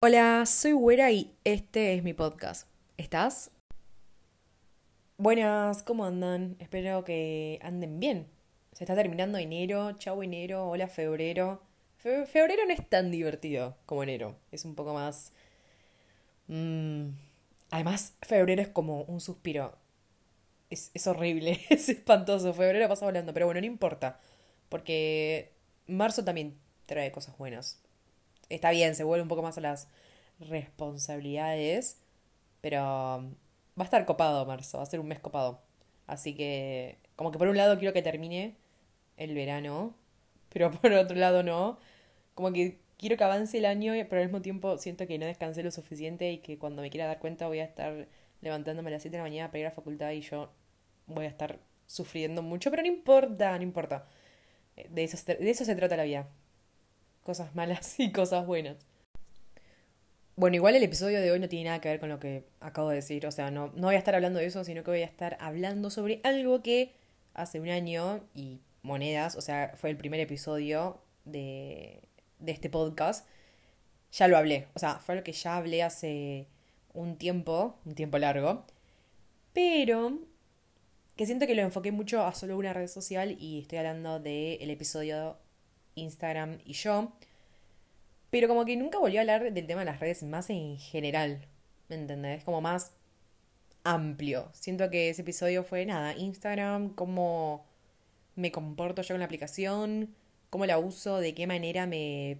Hola, soy Güera y este es mi podcast. ¿Estás? Buenas, ¿cómo andan? Espero que anden bien. Se está terminando enero, chau enero, hola febrero. Fe- febrero no es tan divertido como enero, es un poco más... mm, Además, febrero es como un suspiro. Es, es horrible, es espantoso. Febrero pasa volando, pero bueno, no importa. Porque marzo también trae cosas buenas. Está bien, se vuelve un poco más a las responsabilidades, pero um, va a estar copado marzo, va a ser un mes copado. Así que, como que por un lado quiero que termine el verano, pero por otro lado no. Como que quiero que avance el año, pero al mismo tiempo siento que no descansé lo suficiente y que cuando me quiera dar cuenta voy a estar levantándome a las 7 de la mañana para ir a la facultad y yo voy a estar sufriendo mucho, pero no importa, no importa. De eso, de eso se trata la vida. Cosas malas y cosas buenas. Bueno, igual el episodio de hoy no tiene nada que ver con lo que acabo de decir. O sea, no, no voy a estar hablando de eso, sino que voy a estar hablando sobre algo que hace un año y monedas, o sea, fue el primer episodio de, de este podcast. Ya lo hablé. O sea, fue lo que ya hablé hace un tiempo, un tiempo largo. Pero que siento que lo enfoqué mucho a solo una red social y estoy hablando del episodio Instagram y yo. Pero como que nunca volví a hablar del tema de las redes más en general, ¿me entendés? Como más amplio. Siento que ese episodio fue nada, Instagram, cómo me comporto yo con la aplicación, cómo la uso, de qué manera me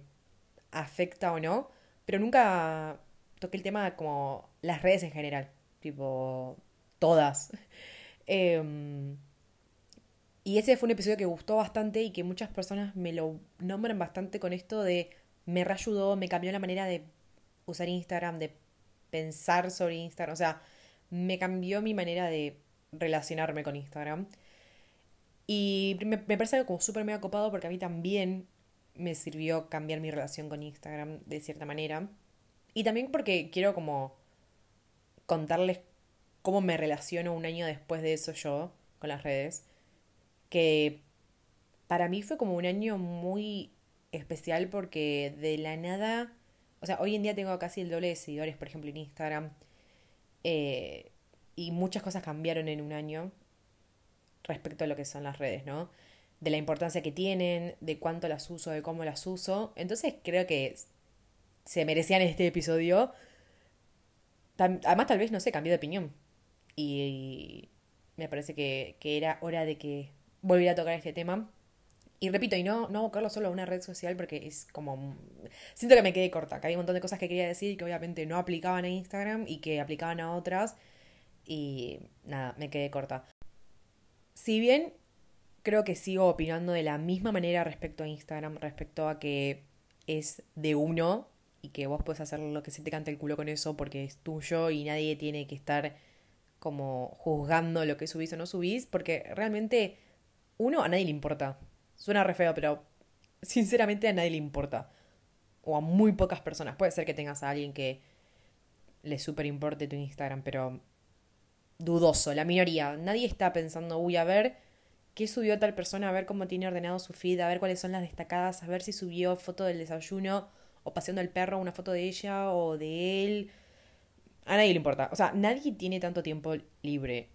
afecta o no, pero nunca toqué el tema como las redes en general, tipo todas. Em, y ese fue un episodio que gustó bastante y que muchas personas me lo nombran bastante con esto de me reayudó, me cambió la manera de usar Instagram, de pensar sobre Instagram, o sea, me cambió mi manera de relacionarme con Instagram. Y me, parece algo como súper mega copado porque a mí también me sirvió cambiar mi relación con Instagram de cierta manera. Y también porque quiero como contarles cómo me relaciono un año después de eso yo con las redes. Que para mí fue como un año muy especial porque de la nada, o sea, hoy en día tengo casi el doble de seguidores, por ejemplo, en Instagram. eh, y muchas cosas cambiaron en un año respecto a lo que son las redes, ¿no? De la importancia que tienen, de cuánto las uso, de cómo las uso. Entonces creo que se merecían este episodio. Además, tal vez, no sé, cambié de opinión. Y me parece que, que era hora de que volviera a tocar este tema. Y repito, y no, no abocarlo solo a una red social porque es como... Siento que me quedé corta, que había un montón de cosas que quería decir y que obviamente no aplicaban a Instagram y que aplicaban a otras. Y nada, me quedé corta. Si bien creo que sigo opinando de la misma manera respecto a Instagram, respecto a que es de uno y que vos puedes hacer lo que se te cante el culo con eso porque es tuyo y nadie tiene que estar como juzgando lo que subís o no subís, porque realmente uno a nadie le importa. Suena re feo, pero sinceramente a nadie le importa. O a muy pocas personas. Puede ser que tengas a alguien que le súper importe tu Instagram, pero dudoso, la minoría. Nadie está pensando, uy, a ver qué subió tal persona, a ver cómo tiene ordenado su feed, a ver cuáles son las destacadas, a ver si subió foto del desayuno o paseando el perro, una foto de ella o de él. A nadie le importa. O sea, nadie tiene tanto tiempo libre.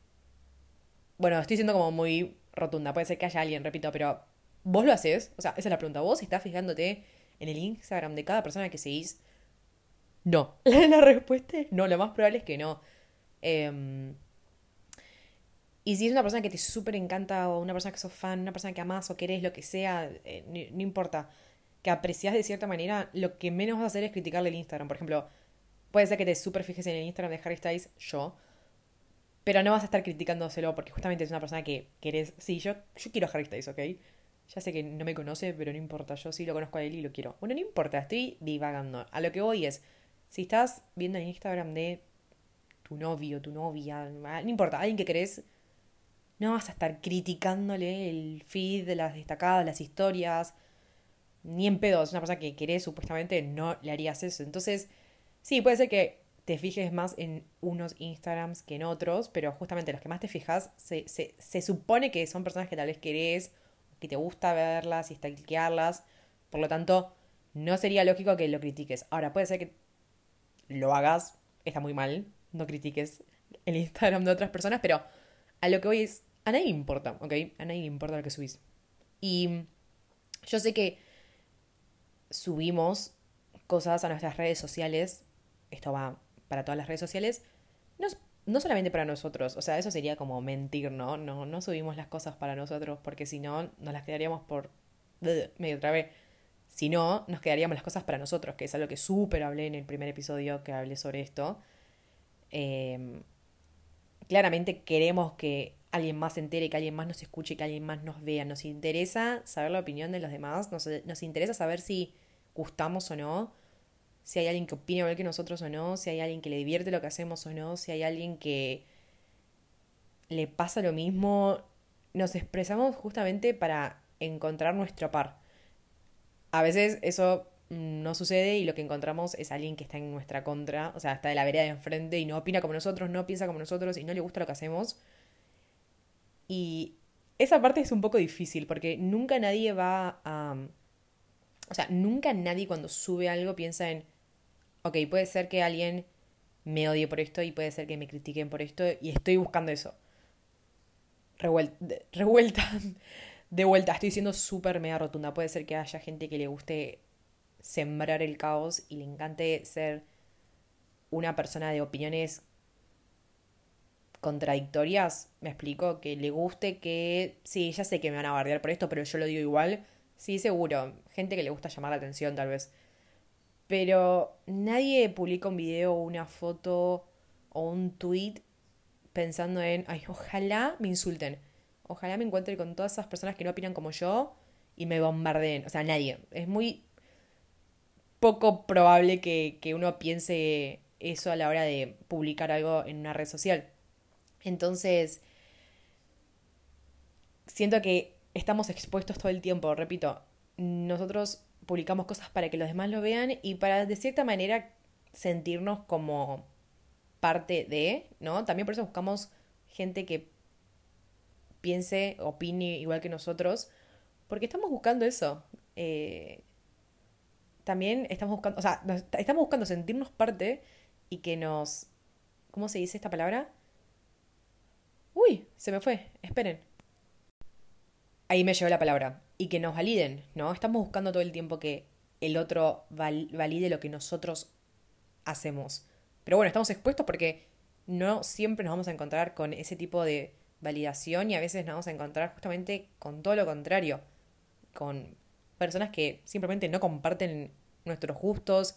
Bueno, estoy siendo como muy rotunda. Puede ser que haya alguien, repito, pero ¿vos lo haces? O sea, esa es la pregunta. ¿Vos estás fijándote en el Instagram de cada persona que seguís? No. La respuesta es no. Lo más probable es que no. Em, y si es una persona que te súper encanta o una persona que sos fan, una persona que amás o querés, lo que sea, eh, no, importa, que apreciás de cierta manera, lo que menos vas a hacer es criticarle el Instagram. Por ejemplo, puede ser que te súper fijes en el Instagram de Harry Styles, yo, pero no vas a estar criticándoselo porque justamente es una persona que querés. Sí, yo, yo quiero a Harry Styles, ¿ok? Ya sé que no me conoce, pero no importa, yo sí lo conozco a él y lo quiero. Bueno, no importa, estoy divagando. A lo que voy es, si estás viendo el Instagram de tu novio, tu novia, no importa, alguien que querés no vas a estar criticándole el feed las destacadas, las historias, ni en pedo. Es una persona que querés, supuestamente no le harías eso. Entonces, sí, puede ser que te fijes más en unos Instagrams que en otros, pero justamente los que más te fijas se, se, se supone que son personas que tal vez querés, que te gusta verlas y stalkearlas. Por lo tanto, no sería lógico que lo critiques. Ahora, puede ser que lo hagas, está muy mal, no critiques el Instagram de otras personas, pero a lo que voy es, a nadie importa, ¿ok? A nadie le importa lo que subís. Y yo sé que subimos cosas a nuestras redes sociales, esto va para todas las redes sociales, no, no solamente para nosotros, o sea, eso sería como mentir, ¿no? No, no subimos las cosas para nosotros porque si no, nos las quedaríamos por medio otra vez. Si no, nos quedaríamos las cosas para nosotros, que es algo que súper hablé en el primer episodio que hablé sobre esto. Em, claramente queremos que alguien más se entere, que alguien más nos escuche, que alguien más nos vea. Nos interesa saber la opinión de los demás, nos, nos interesa saber si gustamos o no, si hay alguien que opina igual que nosotros o no, si hay alguien que le divierte lo que hacemos o no, si hay alguien que le pasa lo mismo. Nos expresamos justamente para encontrar nuestro par. A veces eso no sucede y lo que encontramos es alguien que está en nuestra contra, o sea, está de la vereda de enfrente y no opina como nosotros, no piensa como nosotros y no le gusta lo que hacemos. Y esa parte es un poco difícil porque nunca nadie va a... O sea, nunca nadie cuando sube algo piensa en, ok, puede ser que alguien me odie por esto y puede ser que me critiquen por esto y estoy buscando eso. Revuelta. revuelta de vuelta, estoy siendo súper mega rotunda. Puede ser que haya gente que le guste sembrar el caos y le encante ser una persona de opiniones contradictorias. Me explico, que le guste que. Sí, ya sé que me van a bardear por esto, pero yo lo digo igual. Sí, seguro. Gente que le gusta llamar la atención, tal vez. Pero nadie publica un video o una foto o un tweet pensando en, ay, ojalá me insulten. Ojalá me encuentre con todas esas personas que no opinan como yo y me bombardeen. O sea, nadie. Es muy poco probable que, que uno piense eso a la hora de publicar algo en una red social. Entonces, siento que estamos expuestos todo el tiempo, repito, nosotros publicamos cosas para que los demás lo vean y para de cierta manera sentirnos como parte de, ¿no? También por eso buscamos gente que piense, opine igual que nosotros, porque estamos buscando eso. Eh, también estamos buscando, o sea, estamos buscando sentirnos parte y que nos... ¿Cómo se dice esta palabra? Uy, se me fue, esperen. Ahí me llegó la palabra. Y que nos validen, ¿no? Estamos buscando todo el tiempo que el otro valide lo que nosotros hacemos. Pero bueno, estamos expuestos porque no siempre nos vamos a encontrar con ese tipo de validación y a veces nos vamos a encontrar justamente con todo lo contrario, con personas que simplemente no comparten nuestros gustos,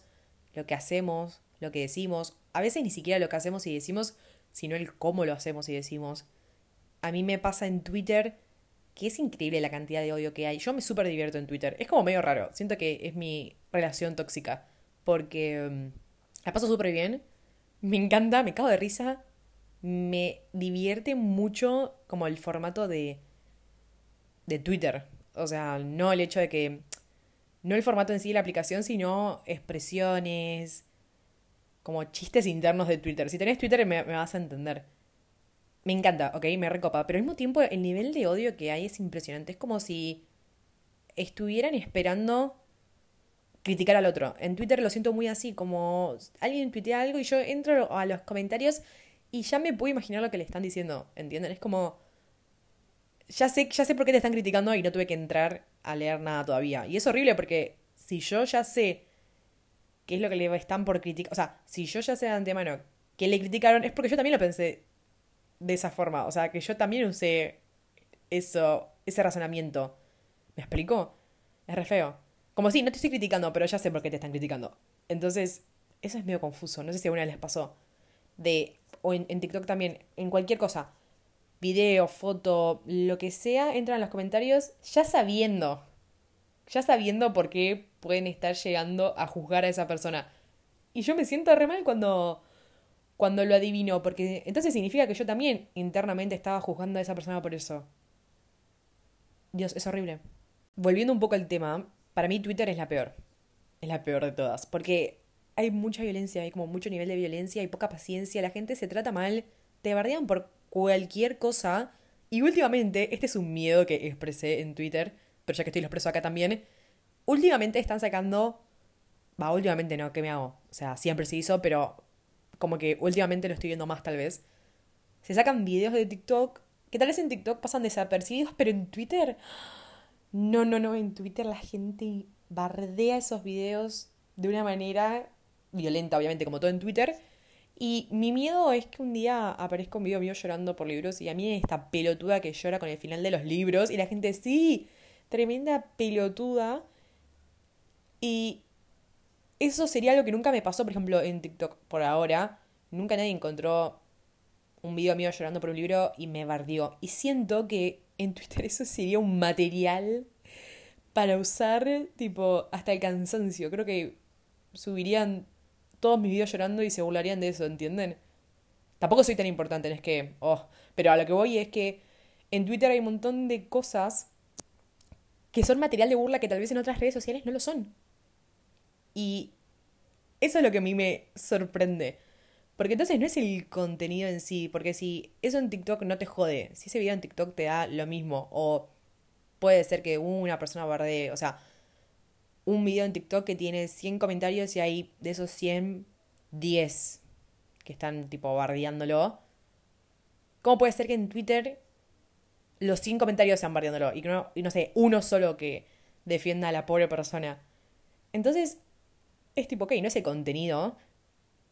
lo que hacemos, lo que decimos, a veces ni siquiera lo que hacemos y decimos, sino el cómo lo hacemos y decimos. A mí me pasa en Twitter que es increíble la cantidad de odio que hay. Yo me súper divierto en Twitter. Es como medio raro. Siento que es mi relación tóxica. Porque mm, la paso súper bien. Me encanta, me cago de risa me divierte mucho como el formato de, de Twitter. O sea, no el hecho de que, no el formato en sí de la aplicación, sino expresiones, como chistes internos de Twitter. Si tenés Twitter me, me vas a entender. Me encanta, ok, me recopa. Pero al mismo tiempo el nivel de odio que hay es impresionante. Es como si estuvieran esperando criticar al otro. En Twitter lo siento muy así, como alguien tuitea algo y yo entro a los comentarios y ya me puedo imaginar lo que le están diciendo, ¿entienden? Es como... Ya sé, ya sé por qué te están criticando y no tuve que entrar a leer nada todavía. Y es horrible porque si yo ya sé qué es lo que le están por criticar, o sea, si yo ya sé de antemano que le criticaron, es porque yo también lo pensé de esa forma. O sea, que yo también usé eso, ese razonamiento. ¿Me explico? Es re feo. Como si no te estoy criticando, pero ya sé por qué te están criticando. Entonces, eso es medio confuso. No sé si a una les pasó. De o en, TikTok también, en cualquier cosa, video, foto, lo que sea, entran en los comentarios ya sabiendo, ya sabiendo por qué pueden estar llegando a juzgar a esa persona. Y yo me siento re mal cuando, cuando lo adivino, porque entonces significa que yo también internamente estaba juzgando a esa persona por eso. Dios, es horrible. Volviendo un poco al tema, para mí Twitter es la peor. Es la peor de todas. Porque hay mucha violencia, hay como mucho nivel de violencia, hay poca paciencia, la gente se trata mal, te bardean por cualquier cosa. Y últimamente, este es un miedo que expresé en Twitter, pero ya que estoy lo expreso acá también, últimamente están sacando Va, últimamente no, ¿qué me hago? O sea, siempre se hizo, pero como que últimamente lo estoy viendo más tal vez. Se sacan videos de TikTok que tal vez en TikTok pasan desapercibidos, pero en Twitter... No, no, no, en Twitter la gente bardea esos videos de una manera violenta, obviamente, como todo en Twitter. Y mi miedo es que un día aparezca un video mío llorando por libros y a mí esta pelotuda que llora con el final de los libros y la gente, sí, tremenda pelotuda. Y eso sería algo que nunca me pasó, por ejemplo, en TikTok por ahora. Nunca nadie encontró un video mío llorando por un libro y me bardió. Y siento que en Twitter eso sería un material para usar, tipo, hasta el cansancio. Creo que subirían todos mis videos llorando y se burlarían de eso, ¿entienden? Tampoco soy tan importante, no es que, oh, pero a lo que voy es que en Twitter hay un montón de cosas que son material de burla que tal vez en otras redes sociales no lo son. Y eso es lo que a mí me sorprende. Porque entonces no es el contenido en sí, porque si eso en TikTok no te jode, si ese video en TikTok te da lo mismo, o puede ser que una persona bardee, o sea, un video en TikTok que tiene 100 comentarios y hay de esos 100, 10 que están tipo bardeándolo. ¿Cómo puede ser que en Twitter los 100 comentarios sean bardeándolo y, no, y no sé, uno solo que defienda a la pobre persona? Entonces, es tipo, ok, no es el contenido,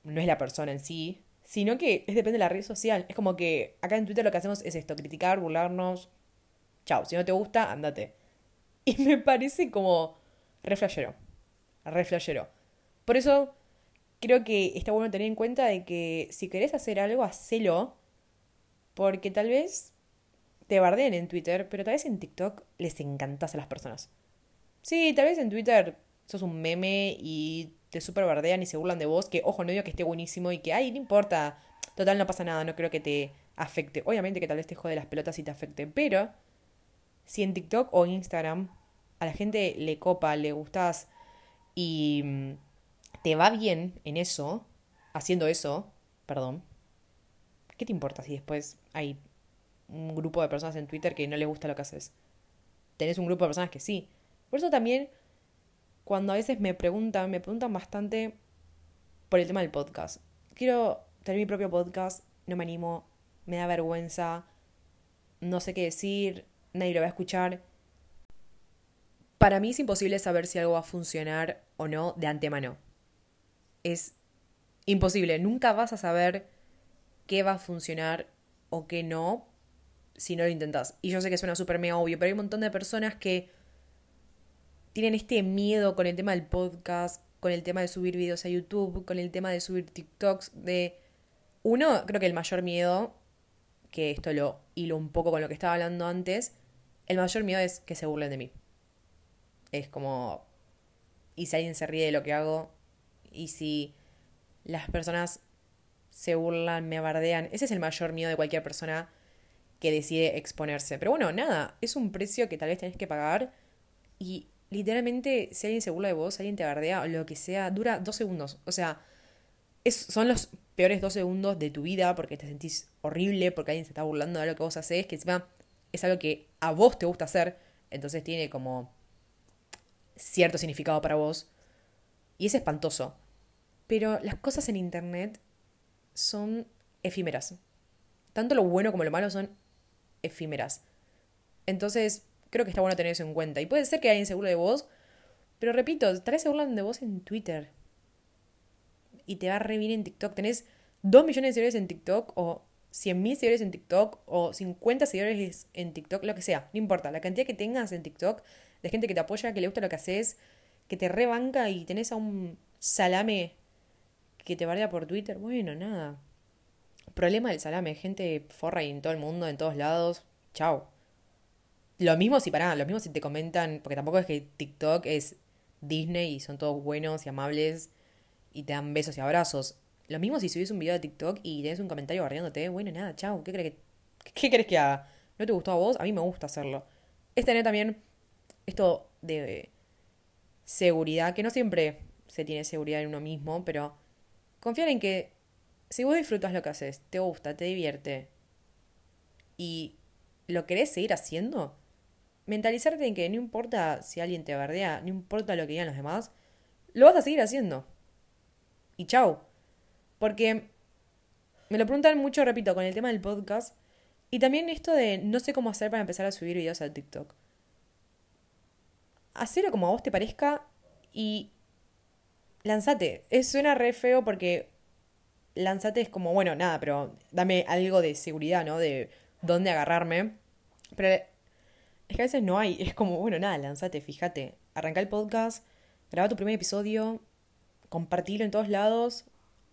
no es la persona en sí, sino que es depende de la red social. Es como que acá en Twitter lo que hacemos es esto, criticar, burlarnos. Chao, si no te gusta, andate. Y me parece como re flashero. Re Por eso creo que está bueno tener en cuenta de que si querés hacer algo, hacelo. Porque tal vez te bardeen en Twitter, pero tal vez en TikTok les encantas a las personas. Sí, tal vez en Twitter sos un meme y te super bardean y se burlan de vos, que ojo, no digo que esté buenísimo y que, ay, no importa, total no pasa nada, no creo que te afecte. Obviamente que tal vez te jode las pelotas y te afecte, pero si en TikTok o Instagram a la gente le copa, le gustas y mm, te va bien en eso, haciendo eso, perdón, ¿qué te importa si después hay un grupo de personas en Twitter que no les gusta lo que haces? Tenés un grupo de personas que sí. Por eso también, cuando a veces me preguntan, me preguntan bastante por el tema del podcast. Quiero tener mi propio podcast, no me animo, me da vergüenza, no sé qué decir, nadie lo va a escuchar. Para mí es imposible saber si algo va a funcionar o no de antemano. Es imposible. Nunca vas a saber qué va a funcionar o qué no si no lo intentas. Y yo sé que suena súper mega obvio, pero hay un montón de personas que tienen este miedo con el tema del podcast, con el tema de subir videos a YouTube, con el tema de subir TikToks, de... Uno, creo que el mayor miedo, que esto lo hilo un poco con lo que estaba hablando antes, el mayor miedo es que se burlen de mí. Es como, ¿y si alguien se ríe de lo que hago? ¿Y si las personas se burlan, me bardean? Ese es el mayor miedo de cualquier persona que decide exponerse. Pero bueno, nada, es un precio que tal vez tenés que pagar y literalmente si alguien se burla de vos, alguien te bardea o lo que sea, dura dos segundos. O sea, es, son los peores dos segundos de tu vida porque te sentís horrible, porque alguien se está burlando de lo que vos haces, que encima es algo que a vos te gusta hacer, entonces tiene como cierto significado para vos. Y es espantoso. Pero las cosas en Internet son efímeras. Tanto lo bueno como lo malo son efímeras. Entonces, creo que está bueno tener eso en cuenta. Y puede ser que alguien se burle de vos, pero repito, tal vez se burlan de vos en Twitter. Y te va re bien en TikTok. Tenés 2 millones de seguidores en TikTok o 100.000 seguidores en TikTok o 50 seguidores en TikTok, lo que sea. No importa. La cantidad que tengas en TikTok de gente que te apoya, que le gusta lo que haces, que te rebanca y tenés a un salame que te bardea por Twitter, bueno, nada. Problema del salame, gente forra y en todo el mundo, en todos lados, chao. Lo mismo si pará, lo mismo si te comentan, porque tampoco es que TikTok es Disney y son todos buenos y amables y te dan besos y abrazos. Lo mismo si subís un video de TikTok y tenés un comentario barriándote, bueno, nada, chao, ¿qué crees que, qué crees que haga? ¿No te gustó a vos? A mí me gusta hacerlo. Es tener también esto de seguridad, que no siempre se tiene seguridad en uno mismo, pero confiar en que si vos disfrutas lo que haces, te gusta, te divierte y lo querés seguir haciendo, mentalizarte en que no importa si alguien te bardea, no importa lo que digan los demás, lo vas a seguir haciendo. Y chao. Porque me lo preguntan mucho, repito, con el tema del podcast. Y también esto de no sé cómo hacer para empezar a subir videos a TikTok. Hacelo como a vos te parezca y lanzate. Es, suena re feo porque lanzate es como, bueno, nada, pero dame algo de seguridad, ¿no? De dónde agarrarme. Pero es que a veces no hay. Es como, bueno, nada, lanzate, fíjate. Arranca el podcast, graba tu primer episodio, compartilo en todos lados,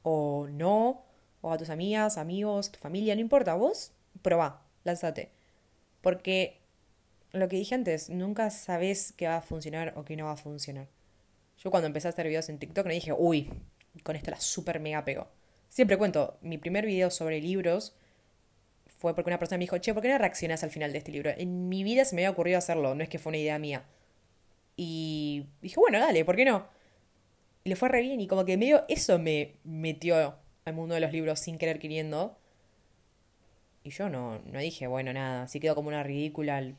o no, o a tus amigas, amigos, tu familia, no importa, vos probá, lánzate. Porque lo que dije antes, nunca sabes qué va a funcionar o qué no va a funcionar. Yo cuando empecé a hacer videos en TikTok me dije, uy, con esto la super mega pego. Siempre cuento, mi primer video sobre libros fue porque una persona me dijo, che, ¿por qué no reaccionas al final de este libro? En mi vida se me había ocurrido hacerlo, no es que fue una idea mía. Y dije, bueno, dale, ¿por qué no? Y le fue re bien y como que medio eso me metió al mundo de los libros sin querer queriendo. Y yo no, no dije, bueno, nada, si quedó como una ridícula,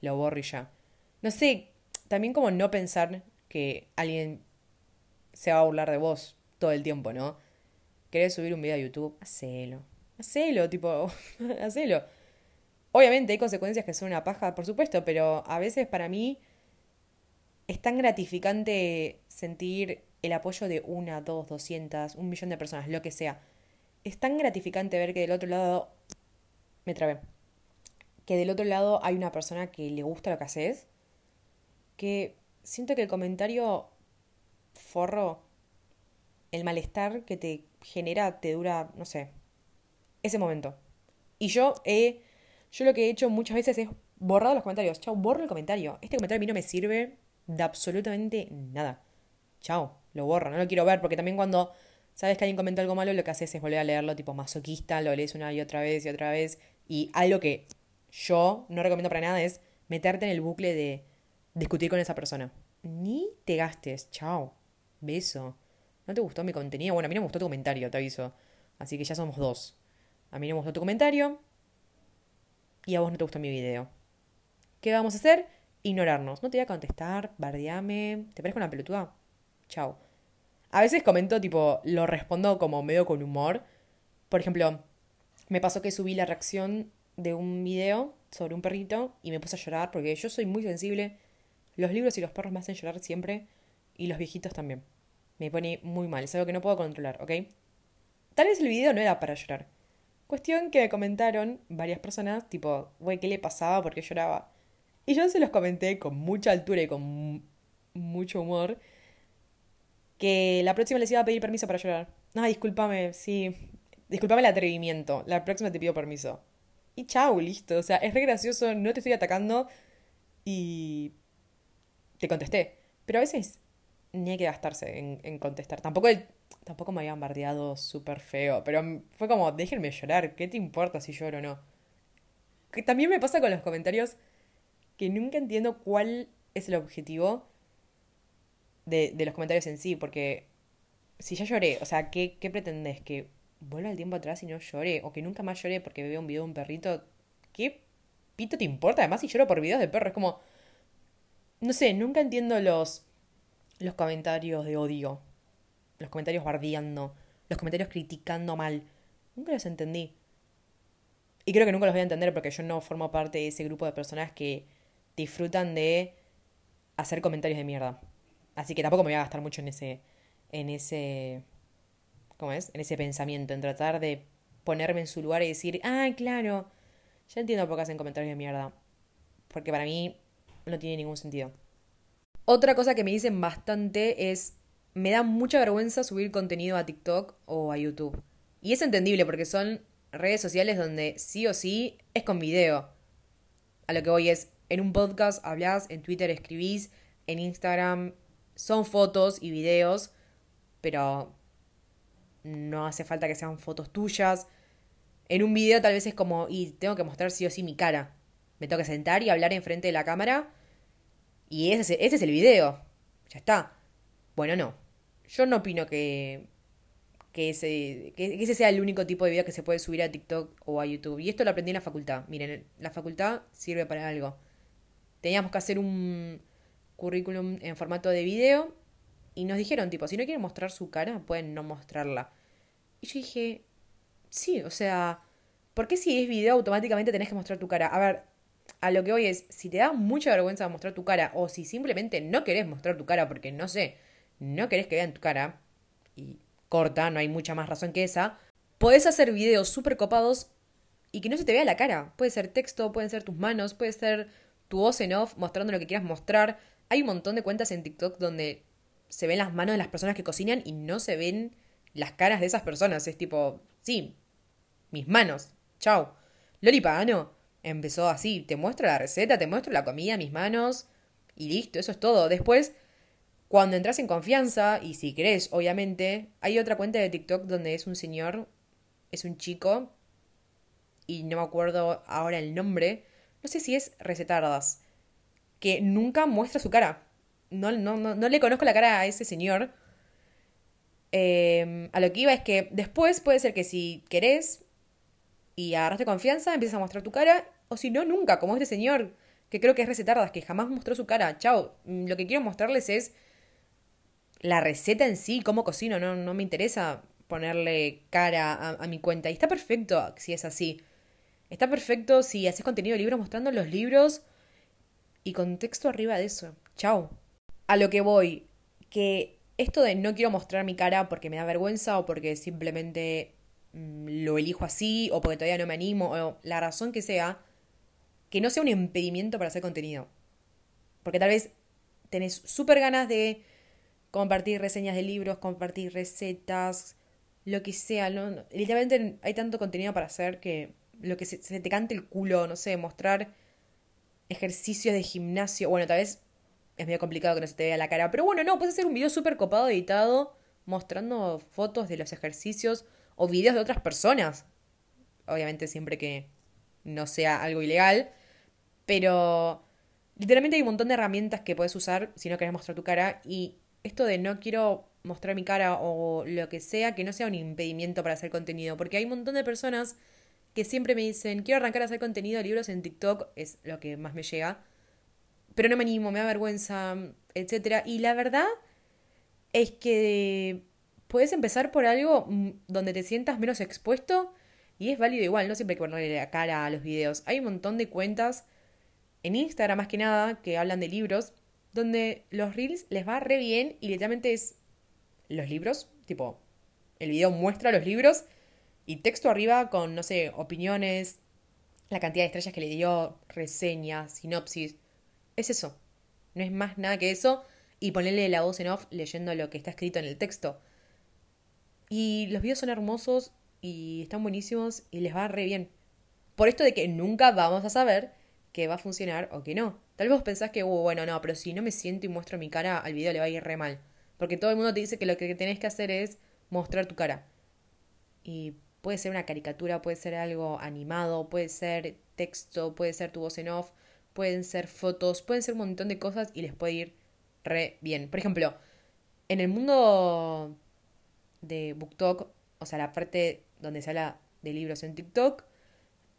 lo borro y ya. No sé, también como no pensar que alguien se va a burlar de vos todo el tiempo, ¿no? ¿Querés subir un video a YouTube? Hacelo. Hacelo, tipo, hacelo. Obviamente hay consecuencias que son una paja, por supuesto, pero a veces para mí es tan gratificante sentir el apoyo de una, dos, doscientas, un millón de personas, lo que sea. Es tan gratificante ver que del otro lado... Me trabé. Que del otro lado hay una persona que le gusta lo que haces. Que siento que el comentario forro, el malestar que te genera, te dura, no sé, ese momento. Y yo he, yo lo que he hecho muchas veces es borrado los comentarios. Chao, borro el comentario. Este comentario a mí no me sirve de absolutamente nada. Chao, lo borro, no lo quiero ver, porque también cuando sabes que alguien comentó algo malo, lo que haces es volver a leerlo tipo masoquista, lo lees una y otra vez y otra vez. Y algo que yo no recomiendo para nada es meterte en el bucle de discutir con esa persona. Ni te gastes, chao, beso. ¿No te gustó mi contenido? Bueno, a mí no me gustó tu comentario, te aviso. Así que ya somos dos. A mí no me gustó tu comentario y a vos no te gustó mi video. ¿Qué vamos a hacer? Ignorarnos. No te voy a contestar, bardeame. ¿Te parezco una pelotuda? Chao. A veces comento, tipo, lo respondo como medio con humor. Por ejemplo, me pasó que subí la reacción de un video sobre un perrito y me puse a llorar porque yo soy muy sensible. Los libros y los perros me hacen llorar siempre y los viejitos también. Me pone muy mal, es algo que no puedo controlar, ¿ok? Tal vez el video no era para llorar. Cuestión que me comentaron varias personas, tipo, güey, ¿qué le pasaba? ¿Por qué lloraba? Y yo se los comenté con mucha altura y con mucho humor que la próxima les iba a pedir permiso para llorar. Ah, discúlpame, sí. Discúlpame el atrevimiento. La próxima te pido permiso. Y chau, listo. O sea, es re gracioso, no te estoy atacando y te contesté. Pero a veces ni hay que gastarse en, contestar. Tampoco, tampoco me habían bardeado súper feo, pero fue como, déjenme llorar, ¿qué te importa si lloro o no? Que también me pasa con los comentarios que nunca entiendo cuál es el objetivo de, de los comentarios en sí, porque si ya lloré, o sea, ¿qué, ¿qué pretendes? ¿Que vuelva el tiempo atrás y no llore? ¿O que nunca más llore porque veo un video de un perrito? ¿Qué pito te importa? Además, si lloro por videos de perros, es como... No sé, nunca entiendo los, los comentarios de odio, los comentarios bardeando, los comentarios criticando mal. Nunca los entendí. Y creo que nunca los voy a entender porque yo no formo parte de ese grupo de personas que disfrutan de hacer comentarios de mierda. Así que tampoco me voy a gastar mucho en ese. en ese. ¿Cómo es? En ese pensamiento, en tratar de ponerme en su lugar y decir, ah, claro, ya entiendo por qué hacen comentarios de mierda. Porque para mí no tiene ningún sentido. Otra cosa que me dicen bastante es, me da mucha vergüenza subir contenido a TikTok o a YouTube. Y es entendible porque son redes sociales donde sí o sí es con video. A lo que voy es, en un podcast hablas, en Twitter escribís, en Instagram son fotos y videos, pero no hace falta que sean fotos tuyas. En un video tal vez es como, y tengo que mostrar sí o sí mi cara. Me tengo que sentar y hablar enfrente de la cámara. Y ese, ese es el video. Ya está. Bueno, no. Yo no opino que, que, ese, que ese sea el único tipo de video que se puede subir a TikTok o a YouTube. Y esto lo aprendí en la facultad. Miren, la facultad sirve para algo. Teníamos que hacer un, currículum en formato de video Y nos dijeron, tipo, si no quieren mostrar su cara, pueden no mostrarla. Y yo dije, sí, o sea, ¿por qué si es video automáticamente tenés que mostrar tu cara? A ver, a lo que hoy es, si te da mucha vergüenza mostrar tu cara, o si simplemente no querés mostrar tu cara porque, no sé, no querés que vean tu cara, y corta, no hay mucha más razón que esa, podés hacer videos súper copados y que no se te vea la cara. Puede ser texto, pueden ser tus manos, puede ser tu voz en off mostrando lo que quieras mostrar. Hay un montón de cuentas en TikTok donde se ven las manos de las personas que cocinan y no se ven las caras de esas personas. Es tipo, sí, mis manos, chao. Loli Pagano empezó así, te muestro la receta, te muestro la comida, mis manos y listo, eso es todo. Después, cuando entras en confianza, y si querés, obviamente, hay otra cuenta de TikTok donde es un señor, es un chico, y no me acuerdo ahora el nombre, no sé si es Recetardas, que nunca muestra su cara. No, no, no, no le conozco la cara a ese señor. Em, a lo que iba es que después puede ser que si querés y agarraste confianza, empiezas a mostrar tu cara, o si no, nunca, como este señor, que creo que es Recetardas, que jamás mostró su cara. Chao, mm, lo que quiero mostrarles es la receta en sí, cómo cocino, no, no me interesa ponerle cara a, a mi cuenta. Y está perfecto si es así. Está perfecto si haces contenido de libros mostrando los libros y contexto arriba de eso. Chao. A lo que voy, que esto de no quiero mostrar mi cara porque me da vergüenza o porque simplemente mm, lo elijo así o porque todavía no me animo o la razón que sea, que no sea un impedimento para hacer contenido. Porque tal vez tenés súper ganas de compartir reseñas de libros, compartir recetas, lo que sea. Literalmente hay tanto contenido para hacer que lo que se, te cante el culo, no sé, mostrar ejercicios de gimnasio. Bueno, tal vez es medio complicado que no se te vea la cara, pero bueno, no, puedes hacer un video súper copado editado mostrando fotos de los ejercicios o videos de otras personas. Obviamente siempre que no sea algo ilegal, pero literalmente hay un montón de herramientas que puedes usar si no querés mostrar tu cara y esto de no quiero mostrar mi cara o lo que sea, que no sea un impedimento para hacer contenido, porque hay un montón de personas que siempre me dicen, quiero arrancar a hacer contenido de libros en TikTok, es lo que más me llega, pero no me animo, me da vergüenza, etc. Y la verdad es que puedes empezar por algo mm, donde te sientas menos expuesto y es válido igual, no siempre hay que ponerle la cara a los videos. Hay un montón de cuentas en Instagram más que nada que hablan de libros, donde los reels les va re bien y literalmente es los libros, tipo, el video muestra los libros y texto arriba con, no sé, opiniones, la cantidad de estrellas que le dio, reseñas, sinopsis. Es eso. No es más nada que eso. Y ponerle la voz en off leyendo lo que está escrito en el texto. Y los videos son hermosos y están buenísimos y les va re bien. Por esto de que nunca vamos a saber que va a funcionar o que no. Tal vez pensás que, uh, bueno, no, pero si no me siento y muestro mi cara, al video le va a ir re mal. Porque todo el mundo te dice que lo que tenés que hacer es mostrar tu cara. Y Puede ser una caricatura, puede ser algo animado, puede ser texto, puede ser tu voz en off, pueden ser fotos, pueden ser un montón de cosas y les puede ir re bien. Por ejemplo, en el mundo de BookTok, o sea, la parte donde se habla de libros en TikTok,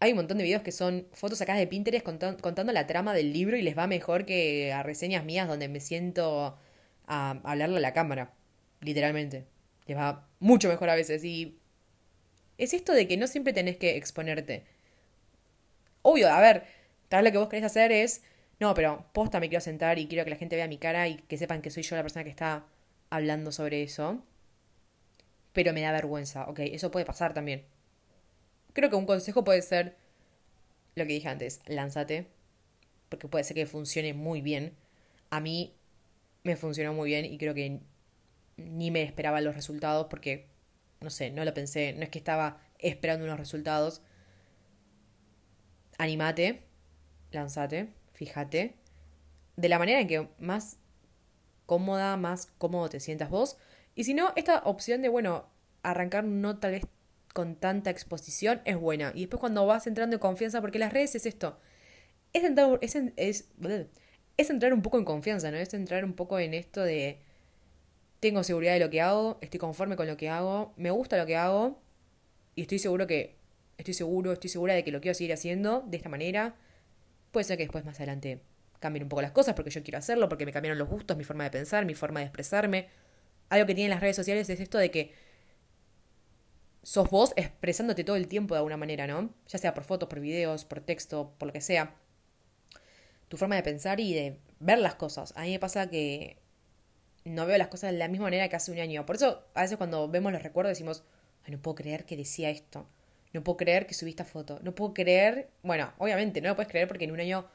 hay un montón de videos que son fotos sacadas de Pinterest contando la trama del libro y les va mejor que a reseñas mías donde me siento a hablarle a la cámara, literalmente. Les va mucho mejor a veces y es esto de que no siempre tenés que exponerte. Obvio, a ver, tal vez lo que vos querés hacer es, no, pero posta me quiero sentar y quiero que la gente vea mi cara y que sepan que soy yo la persona que está hablando sobre eso. Pero me da vergüenza, ok, eso puede pasar también. Creo que un consejo puede ser lo que dije antes, lánzate, porque puede ser que funcione muy bien. A mí me funcionó muy bien y creo que ni me esperaba los resultados porque no sé, no lo pensé, no es que estaba esperando unos resultados. Animate, lanzate, fíjate, de la manera en que más cómoda, más cómodo te sientas vos. Y si no, esta opción de, bueno, arrancar no tal vez con tanta exposición es buena. Y después cuando vas entrando en confianza, porque las redes es esto, es entrar, es, es, es entrar un poco en confianza, ¿no? Es entrar un poco en esto de tengo seguridad de lo que hago, estoy conforme con lo que hago, me gusta lo que hago y estoy seguro que, estoy seguro, estoy segura de que lo quiero seguir haciendo de esta manera. Puede ser que después más adelante cambien un poco las cosas porque yo quiero hacerlo, porque me cambiaron los gustos, mi forma de pensar, mi forma de expresarme. Algo que tienen las redes sociales es esto de que sos vos expresándote todo el tiempo de alguna manera, ¿no? Ya sea por fotos, por videos, por texto, por lo que sea. Tu forma de pensar y de ver las cosas. A mí me pasa que no veo las cosas de la misma manera que hace un año. Por eso a veces cuando vemos los recuerdos decimos, Ay, no puedo creer que decía esto. No puedo creer que subí esta foto. No puedo creer, bueno, obviamente no lo puedes creer porque en un año,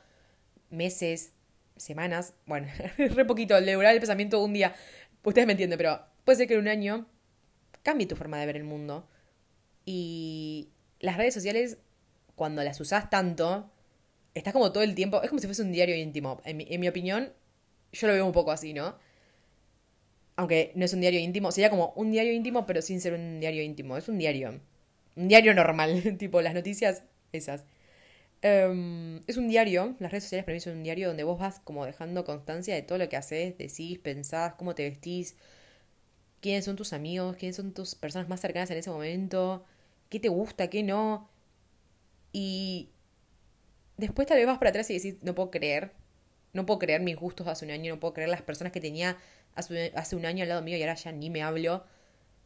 meses, semanas, bueno, re poquito, le durará el pensamiento un día. Ustedes me entienden, pero puede ser que en un año cambie tu forma de ver el mundo. Y las redes sociales, cuando las usás tanto, estás como todo el tiempo, es como si fuese un diario íntimo. En mi, opinión, yo lo veo un poco así, ¿no? Aunque no es un diario íntimo, sería como un diario íntimo, pero sin ser un diario íntimo. Es un diario. Un diario normal, tipo las noticias esas. Em, es un diario, las redes sociales para mí son un diario donde vos vas como dejando constancia de todo lo que haces, decís, pensás, cómo te vestís, quiénes son tus amigos, quiénes son tus personas más cercanas en ese momento, qué te gusta, qué no. Y después tal vez vas para atrás y decís, no puedo creer, no puedo creer mis gustos hace un año, no puedo creer las personas que tenía hace, un año al lado mío y ahora ya ni me hablo.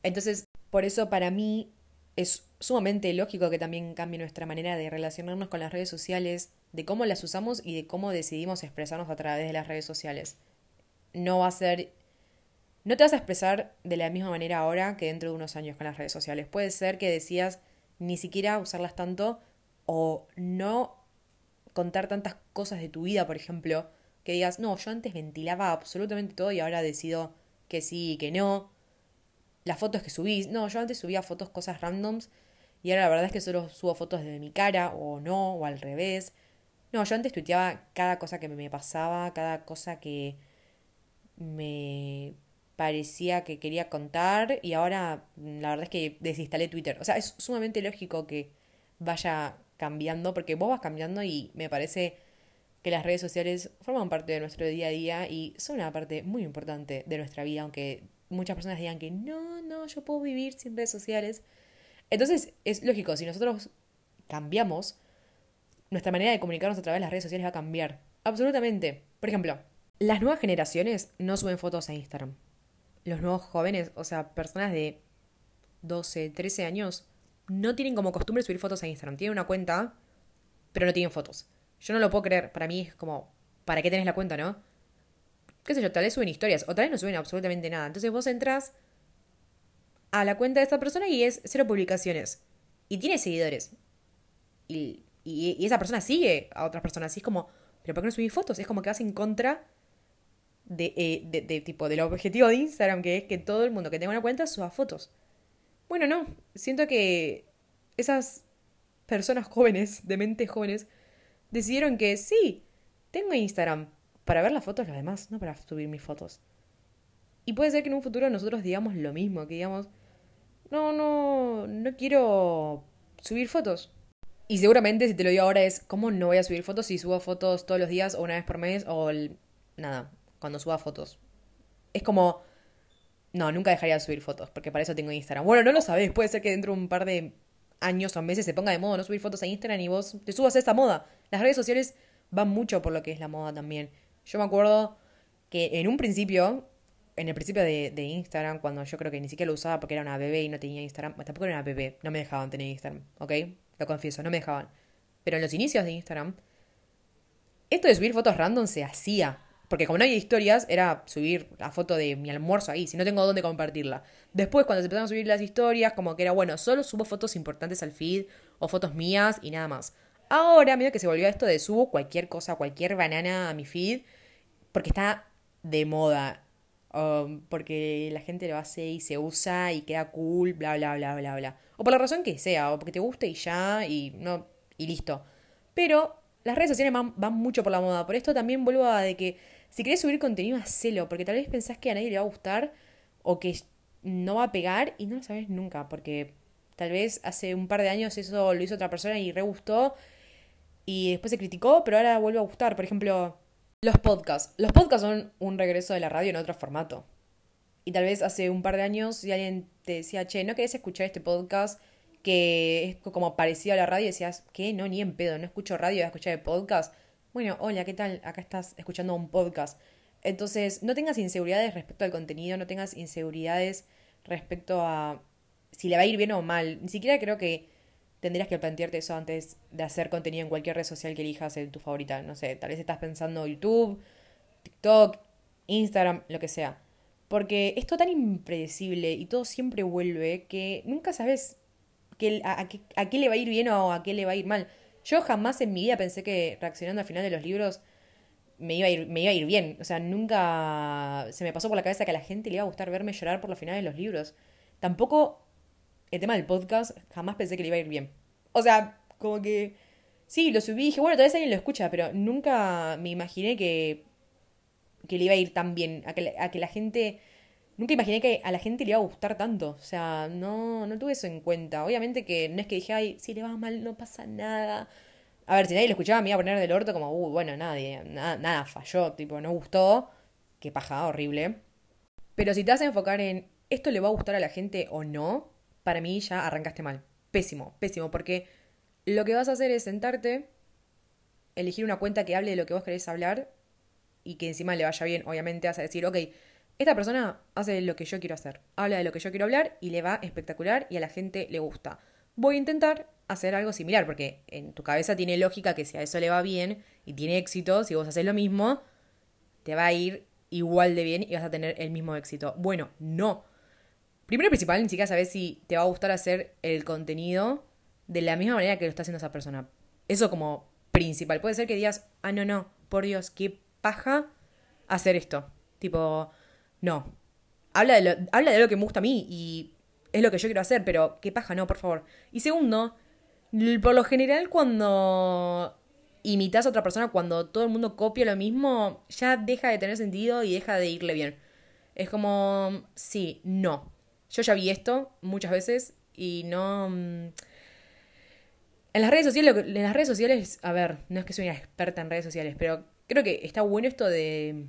Entonces, por eso para mí es sumamente lógico que también cambie nuestra manera de relacionarnos con las redes sociales, de cómo las usamos y de cómo decidimos expresarnos a través de las redes sociales. No va a ser... No te vas a expresar de la misma manera ahora que dentro de unos años con las redes sociales. Puede ser que decías ni siquiera usarlas tanto o no contar tantas cosas de tu vida, por ejemplo, que digas, no, yo antes ventilaba absolutamente todo y ahora decido que sí y que no. Las fotos que subís, no, yo antes subía fotos, cosas randoms, y ahora la verdad es que solo subo fotos de mi cara, o no, o al revés. No, yo antes tuiteaba cada cosa que me pasaba, cada cosa que me parecía que quería contar, y ahora la verdad es que desinstalé Twitter. O sea, es sumamente lógico que vaya cambiando, porque vos vas cambiando y me parece que las redes sociales forman parte de nuestro día a día y son una parte muy importante de nuestra vida, aunque muchas personas digan que no, no, yo puedo vivir sin redes sociales. Entonces es lógico, si nosotros cambiamos, nuestra manera de comunicarnos a través de las redes sociales va a cambiar. Absolutamente. Por ejemplo, las nuevas generaciones no suben fotos a Instagram. Los nuevos jóvenes, o sea, personas de 12, 13 años, no tienen como costumbre subir fotos a Instagram. Tienen una cuenta, pero no tienen fotos. Yo no lo puedo creer. Para mí es como, ¿para qué tenés la cuenta, no? Qué sé yo, tal vez suben historias o tal vez no suben absolutamente nada. Entonces vos entras a la cuenta de esta persona y es cero publicaciones. Y tiene seguidores. Y, y, esa persona sigue a otras personas. Y es como, ¿pero por qué no subís fotos? Es como que vas en contra de, eh, de, de, tipo del objetivo de Instagram, que es que todo el mundo que tenga una cuenta suba fotos. Bueno, no. Siento que esas personas jóvenes, de mentes jóvenes, decidieron que sí, tengo Instagram para ver las fotos de demás, no para subir mis fotos. Y puede ser que en un futuro nosotros digamos lo mismo, que digamos, no, no, no quiero subir fotos. Y seguramente si te lo digo ahora es, ¿cómo no voy a subir fotos si subo fotos todos los días o una vez por mes o nada, cuando suba fotos? Es como, no, nunca dejaría de subir fotos, porque para eso tengo Instagram. Bueno, no lo sabes, puede ser que dentro de un par de años o meses se ponga de moda no subir fotos a Instagram y vos te subas a esa moda. Las redes sociales van mucho por lo que es la moda también. Yo me acuerdo que en un principio, en el principio de, de, Instagram, cuando yo creo que ni siquiera lo usaba porque era una bebé y no tenía Instagram, tampoco era una bebé, no me dejaban tener Instagram, ¿ok? Lo confieso, no me dejaban. Pero en los inicios de Instagram, esto de subir fotos random se hacía. Porque como no hay historias, era subir la foto de mi almuerzo ahí, si no tengo dónde compartirla. Después, cuando se empezaron a subir las historias, como que era, bueno, solo subo fotos importantes al feed o fotos mías y nada más. Ahora, mira que se volvió esto de subo cualquier cosa, cualquier banana a mi feed, porque está de moda. Um, porque la gente lo hace y se usa y queda cool, bla, bla, bla, bla, bla. O por la razón que sea, o porque te guste y ya, y no, y listo. Pero las redes sociales van, van mucho por la moda. Por esto también vuelvo a de que si querés subir contenido, hacelo, porque tal vez pensás que a nadie le va a gustar o que no va a pegar y no lo sabes nunca, porque tal vez hace un par de años eso lo hizo otra persona y re gustó y después se criticó, pero ahora vuelve a gustar. Por ejemplo, los podcasts. Los podcasts son un regreso de la radio en otro formato. Y tal vez hace un par de años, si alguien te decía, che, ¿no querés escuchar este podcast que es como parecido a la radio? Y decías, ¿qué? No, ni en pedo, no escucho radio, voy a escuchar el podcast bueno, hola, ¿qué tal? Acá estás escuchando un podcast. Entonces, no tengas inseguridades respecto al contenido, no tengas inseguridades respecto a si le va a ir bien o mal. Ni siquiera creo que tendrías que plantearte eso antes de hacer contenido en cualquier red social que elijas en tu favorita. No sé, tal vez estás pensando YouTube, TikTok, Instagram, lo que sea. Porque es todo tan impredecible y todo siempre vuelve que nunca sabes a, qué, le va a ir bien o a qué le va a ir mal. Yo jamás en mi vida pensé que reaccionando al final de los libros me iba a ir, me iba a ir bien. O sea, nunca se me pasó por la cabeza que a la gente le iba a gustar verme llorar por los finales de los libros. Tampoco el tema del podcast, jamás pensé que le iba a ir bien. O sea, como que sí, lo subí y dije, bueno, tal vez alguien lo escucha, pero nunca me imaginé que, que le iba a ir tan bien. A que, a que la gente nunca imaginé que a la gente le iba a gustar tanto. O sea, no, no tuve eso en cuenta. Obviamente que no es que dije, ay, si le va mal, no pasa nada. A ver, si nadie lo escuchaba, me iba a poner del orto como, uh, bueno, nadie, nada, nada falló, tipo, no gustó. Qué paja, horrible. Pero si te vas a enfocar en esto le va a gustar a la gente o no, para mí ya arrancaste mal. Pésimo, pésimo, porque lo que vas a hacer es sentarte, elegir una cuenta que hable de lo que vos querés hablar y que encima le vaya bien. Obviamente vas a decir, ok, esta persona hace lo que yo quiero hacer, habla de lo que yo quiero hablar y le va espectacular y a la gente le gusta. Voy a intentar hacer algo similar, porque en tu cabeza tiene lógica que si a eso le va bien y tiene éxito, si vos haces lo mismo, te va a ir igual de bien y vas a tener el mismo éxito. Bueno, no. Primero y principal, ni siquiera sabes si te va a gustar hacer el contenido de la misma manera que lo está haciendo esa persona. Eso como principal. Puede ser que digas, ah, no, no, por Dios, qué paja hacer esto. Tipo, no. Habla de, lo, habla de lo que me gusta a mí y es lo que yo quiero hacer, pero qué paja, no, por favor. Y segundo, por lo general cuando imitas a otra persona, cuando todo el mundo copia lo mismo, ya deja de tener sentido y deja de irle bien. Es como, sí, no. Yo ya vi esto muchas veces y no... Mm, en las redes sociales, en las redes sociales, a ver, no es que soy una experta en redes sociales, pero creo que está bueno esto de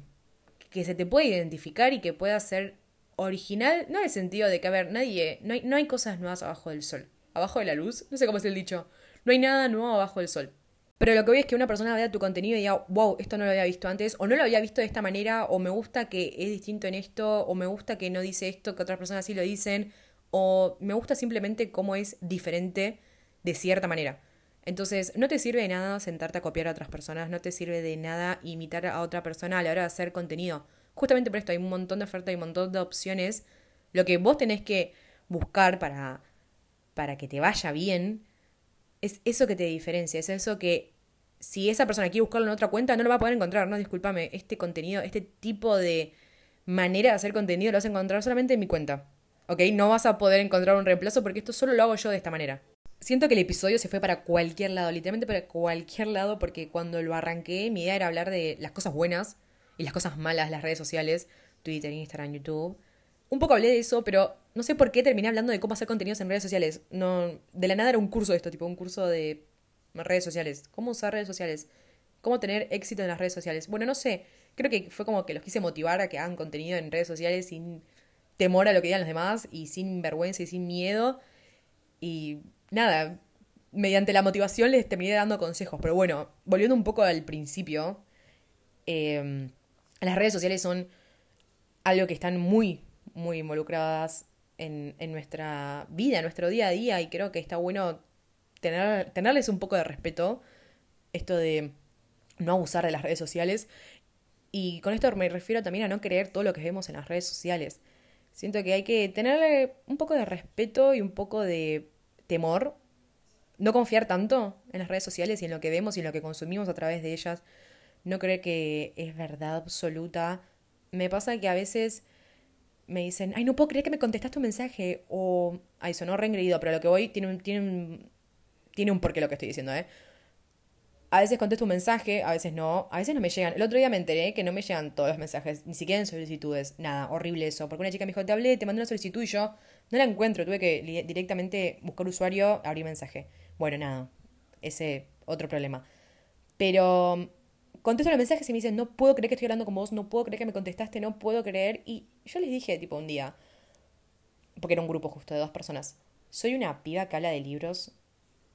que se te puede identificar y que pueda ser original, no en el sentido de que, a ver, nadie, no hay, no hay cosas nuevas abajo del sol. Abajo de la luz, no sé cómo es el dicho. No hay nada nuevo abajo del sol. Pero lo que voy es que una persona vea tu contenido y diga, wow, esto no lo había visto antes, o no lo había visto de esta manera, o me gusta que es distinto en esto, o me gusta que no dice esto, que otras personas sí lo dicen, o me gusta simplemente cómo es diferente de cierta manera. Entonces, no te sirve de nada sentarte a copiar a otras personas, no te sirve de nada imitar a otra persona a la hora de hacer contenido. Justamente por esto hay un montón de ofertas, hay un montón de opciones. Lo que vos tenés que buscar para, para que te vaya bien es eso que te diferencia, es eso que si esa persona quiere buscarlo en otra cuenta no lo va a poder encontrar, no, discúlpame, este contenido, este tipo de manera de hacer contenido lo vas a encontrar solamente en mi cuenta. ¿Ok? No vas a poder encontrar un reemplazo porque esto solo lo hago yo de esta manera siento que el episodio se fue para cualquier lado, literalmente para cualquier lado, porque cuando lo arranqué, mi idea era hablar de las cosas buenas y las cosas malas las redes sociales, Twitter, Instagram, YouTube. Un poco hablé de eso, pero no sé por qué terminé hablando de cómo hacer contenidos en redes sociales. No, de la nada era un curso de esto, tipo un curso de redes sociales. Cómo usar redes sociales. Cómo tener éxito en las redes sociales. Bueno, no sé. Creo que fue como que los quise motivar a que hagan contenido en redes sociales sin temor a lo que digan los demás y sin vergüenza y sin miedo. Y nada, mediante la motivación les terminé dando consejos. Pero bueno, volviendo un poco al principio, em, las redes sociales son algo que están muy, muy involucradas en, en, nuestra vida, en nuestro día a día, y creo que está bueno tener, tenerles un poco de respeto, esto de no abusar de las redes sociales. Y con esto me refiero también a no creer todo lo que vemos en las redes sociales. Siento que hay que tenerle un poco de respeto y un poco de temor, no confiar tanto en las redes sociales y en lo que vemos y en lo que consumimos a través de ellas, no creer que es verdad absoluta. Me pasa que a veces me dicen, ay, no puedo creer que me contestaste un mensaje, o, ay, sonó reengreído, pero lo que voy tiene un, tiene un, tiene un porqué lo que estoy diciendo, ¿eh? A veces contesto un mensaje, a veces no, a veces no me llegan. El otro día me enteré que no me llegan todos los mensajes, ni siquiera en solicitudes. Nada, horrible eso. Porque una chica me dijo, te hablé, te mandé una solicitud y yo no la encuentro. Tuve que directamente buscar usuario, abrir mensaje. Bueno, nada, ese otro problema. Pero mm, contesto los mensajes y me dicen, no puedo creer que estoy hablando con vos, no puedo creer que me contestaste, no puedo creer. Y yo les dije, tipo, un día, porque era un grupo justo de dos personas, soy una piba que habla de libros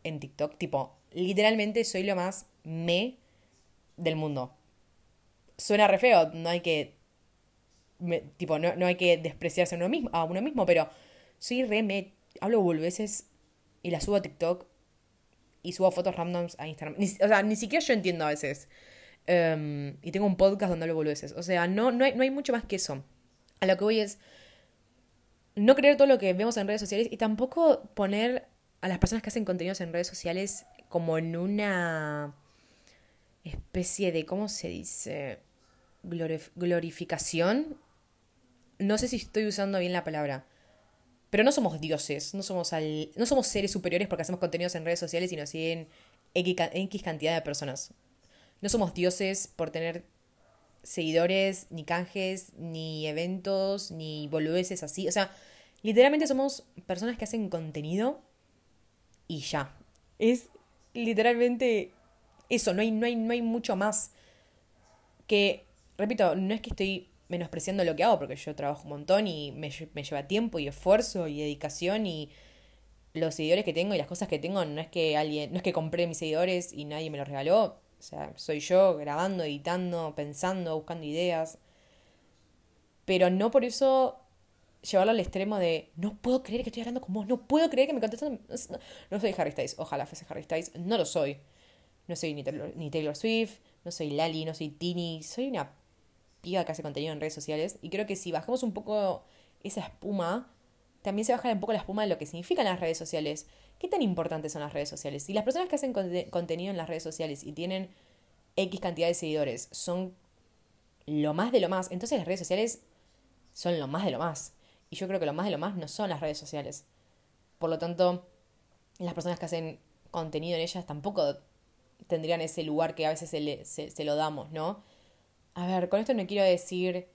en TikTok, tipo, literalmente soy lo más me del mundo. Suena re feo, no hay que. tipo, no, no, hay que despreciarse a uno mismo, a uno mismo pero soy re. Me, hablo veces y la subo a TikTok y subo fotos randoms a Instagram. o sea, ni siquiera yo entiendo a veces. Em, y tengo un podcast donde hablo boludeces. O sea, no, no, hay, no hay mucho más que eso. A lo que voy es no creer todo lo que vemos en redes sociales y tampoco poner a las personas que hacen contenidos en redes sociales como en una especie de, ¿cómo se dice? glorificación. No sé si estoy usando bien la palabra. Pero no somos dioses, no somos, no somos seres superiores porque hacemos contenidos en redes sociales y nos siguen X cantidad de personas. No somos dioses por tener seguidores, ni canjes, ni eventos, ni boludeces así. O sea, literalmente somos personas que hacen contenido y ya. Es literalmente eso, no hay, no hay, no hay mucho más. Que, repito, no es que estoy menospreciando lo que hago, porque yo trabajo un montón y me, me lleva tiempo y esfuerzo y dedicación y los seguidores que tengo y las cosas que tengo no es que alguien, no es que compré mis seguidores y nadie me los regaló, o sea, soy yo grabando, editando, pensando, buscando ideas. Pero no por eso llevarlo al extremo de no puedo creer que estoy hablando con vos, no puedo creer que me contestan. No, soy Harry Styles, ojalá fuese Harry Styles, no lo soy. No soy ni Taylor, ni Taylor Swift, no soy Lali, no soy Tini, soy una que hace contenido en redes sociales. Y creo que si bajamos un poco esa espuma, también se baja un poco la espuma de lo que significan las redes sociales. ¿Qué tan importantes son las redes sociales? Si las personas que hacen contenido en las redes sociales y tienen X cantidad de seguidores son lo más de lo más, entonces las redes sociales son lo más de lo más. Y yo creo que lo más de lo más no son las redes sociales. Por lo tanto, las personas que hacen contenido en ellas tampoco tendrían ese lugar que a veces se, se, lo damos, ¿no? A ver, con esto no quiero decir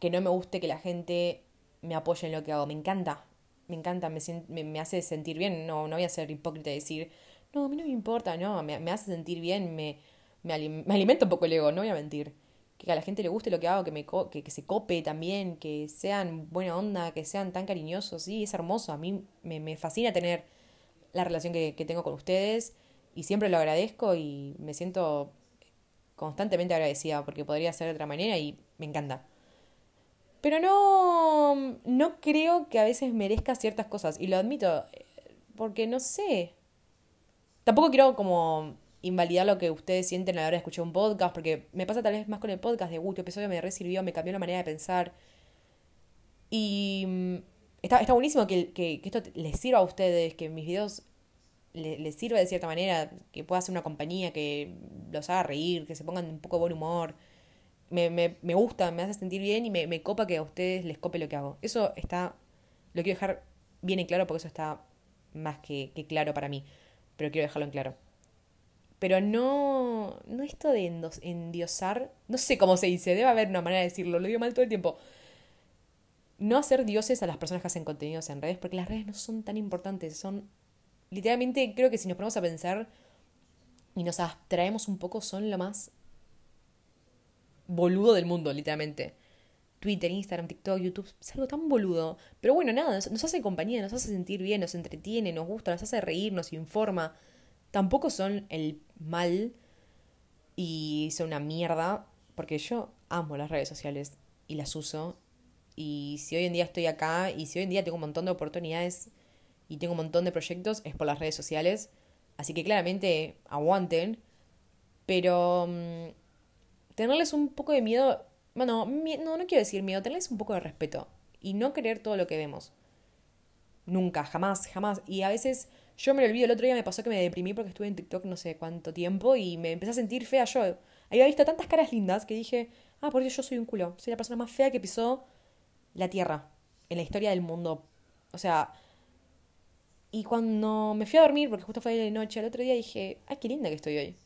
que no me guste que la gente me apoye en lo que hago. Me encanta, me encanta, me, me, hace sentir bien. No, no voy a ser hipócrita y decir, no, a mí no me importa, no, me, me hace sentir bien, me, me, alimenta un poco el ego, no voy a mentir. Que a la gente le guste lo que hago, que, me que, que, se cope también, que sean buena onda, que sean tan cariñosos, sí, es hermoso. A mí me, me fascina tener la relación que, que tengo con ustedes y siempre lo agradezco y me siento constantemente agradecida porque podría ser de otra manera y me encanta. Pero no, no creo que a veces merezca ciertas cosas y lo admito porque no sé. Tampoco quiero como invalidar lo que ustedes sienten a la hora de escuchar un podcast, porque me pasa tal vez más con el podcast de, uy, tu episodio me resirvió, me cambió la manera de pensar. Y mm, está, está buenísimo que, que, esto les sirva a ustedes, que mis videos les, sirva de cierta manera, que pueda ser una compañía que los haga reír, que se pongan un poco de buen humor. Me, me, me gusta, me hace sentir bien y me, me copa que a ustedes les cope lo que hago. Eso está, lo quiero dejar bien en claro porque eso está más que, que claro para mí, pero quiero dejarlo en claro. Pero no, no esto de endiosar, no sé cómo se dice, debe haber una manera de decirlo, lo digo mal todo el tiempo. No hacer dioses a las personas que hacen contenidos en redes, porque las redes no son tan importantes, son literalmente creo que si nos ponemos a pensar y nos abstraemos un poco, son lo más boludo del mundo, literalmente. Twitter, Instagram, TikTok, YouTube, es algo tan boludo. Pero bueno, nada, nos hace compañía, nos hace sentir bien, nos entretiene, nos gusta, nos hace reír, nos informa tampoco son el mal y son una mierda, porque yo amo las redes sociales y las uso. Y si hoy en día estoy acá y si hoy en día tengo un montón de oportunidades y tengo un montón de proyectos, es por las redes sociales. Así que claramente aguanten. Pero mm, tenerles un poco de miedo, bueno, no, no quiero decir miedo, tenerles un poco de respeto y no querer todo lo que vemos. Nunca, jamás, jamás. Y a veces yo me lo olvido, el otro día me pasó que me deprimí porque estuve en TikTok no sé cuánto tiempo y me empecé a sentir fea yo. Había visto tantas caras lindas que dije, ah, por eso yo soy un culo. Soy la persona más fea que pisó la Tierra en la historia del mundo. O sea, y cuando me fui a dormir, porque justo fue de noche, el otro día dije, ay, qué linda que estoy hoy.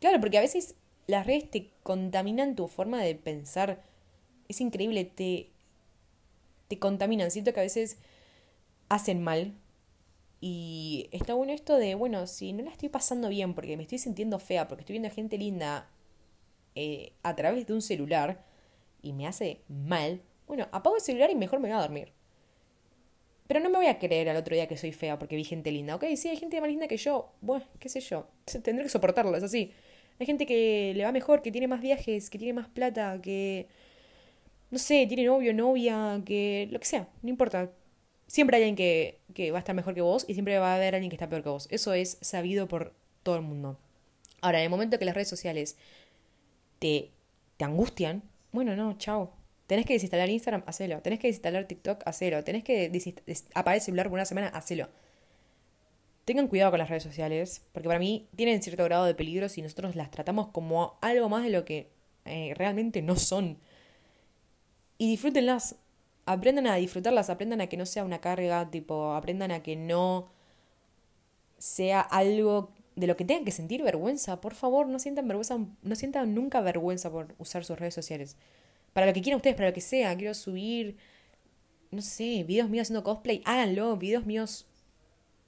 Claro, porque a veces las redes te contaminan tu forma de pensar. Es increíble, te, te contaminan. Siento que a veces hacen mal y está bueno esto de, bueno, si no la estoy pasando bien porque me estoy sintiendo fea, porque estoy viendo gente linda eh, a través de un celular y me hace mal, bueno, apago el celular y mejor me voy a dormir. Pero no me voy a creer al otro día que soy fea porque vi gente linda. Ok, sí, hay gente más linda que yo. Bueno, qué sé yo. Tendré que soportarlo, es así. Hay gente que le va mejor, que tiene más viajes, que tiene más plata, que, no sé, tiene novio, novia, que lo que sea, no importa. Siempre hay alguien que, que va a estar mejor que vos y siempre va a haber alguien que está peor que vos. Eso es sabido por todo el mundo. Ahora, en el momento que las redes sociales te, te angustian, bueno, no, chao. Tenés que desinstalar Instagram, hacelo. Tenés que desinstalar TikTok, hacelo. Tenés que apagar el celular por una semana, hacelo. Tengan cuidado con las redes sociales, porque para mí tienen cierto grado de peligro si nosotros las tratamos como algo más de lo que eh, realmente no son. Y disfrútenlas, aprendan a disfrutarlas, aprendan a que no sea una carga, tipo, aprendan a que no sea algo de lo que tengan que sentir vergüenza. Por favor, no sientan vergüenza, no sientan nunca vergüenza por usar sus redes sociales. Para lo que quieran ustedes, para lo que sea, quiero subir, no sé, videos míos haciendo cosplay, háganlo, videos míos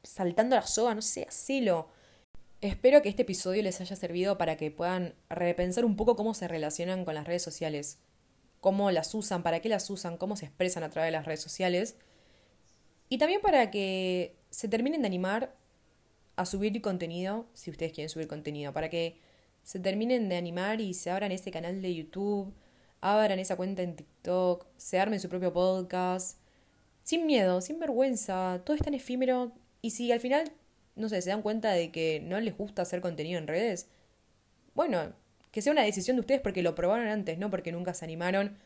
saltando la soga, no sé, hacelo. Espero que este episodio les haya servido para que puedan repensar un poco cómo se relacionan con las redes sociales, cómo las usan, para qué las usan, cómo se expresan a través de las redes sociales. Y también para que se terminen de animar a subir contenido, si ustedes quieren subir contenido, para que se terminen de animar y se abran ese canal de YouTube, abran esa cuenta en TikTok, se armen su propio podcast, sin miedo, sin vergüenza, todo es tan efímero, y si al final, no sé, se dan cuenta de que no les gusta hacer contenido en redes, bueno, que sea una decisión de ustedes porque lo probaron antes, no porque nunca se animaron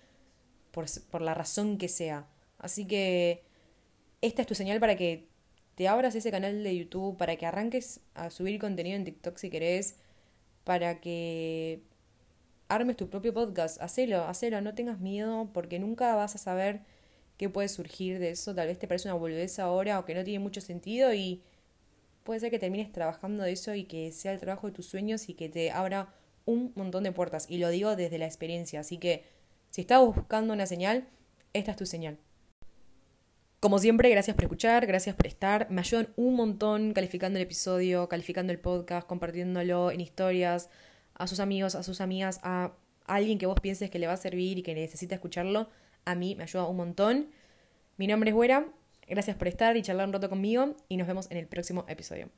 por, por la razón que sea. Así que esta es tu señal para que te abras ese canal de YouTube, para que arranques a subir contenido en TikTok si querés, para que armes tu propio podcast, hacelo, hacelo, no tengas miedo porque nunca vas a saber qué puede surgir de eso. Tal vez te parece una boludez ahora o que no tiene mucho sentido y puede ser que termines trabajando de eso y que sea el trabajo de tus sueños y que te abra un montón de puertas. Y lo digo desde la experiencia. Así que si estás buscando una señal, esta es tu señal. Como siempre, gracias por escuchar, gracias por estar. Me ayudan un montón calificando el episodio, calificando el podcast, compartiéndolo en historias a sus amigos, a sus amigas, a alguien que vos pienses que le va a servir y que necesita escucharlo a mí me ayuda un montón. Mi nombre es Güera, gracias por estar y charlar un rato conmigo y nos vemos en el próximo episodio.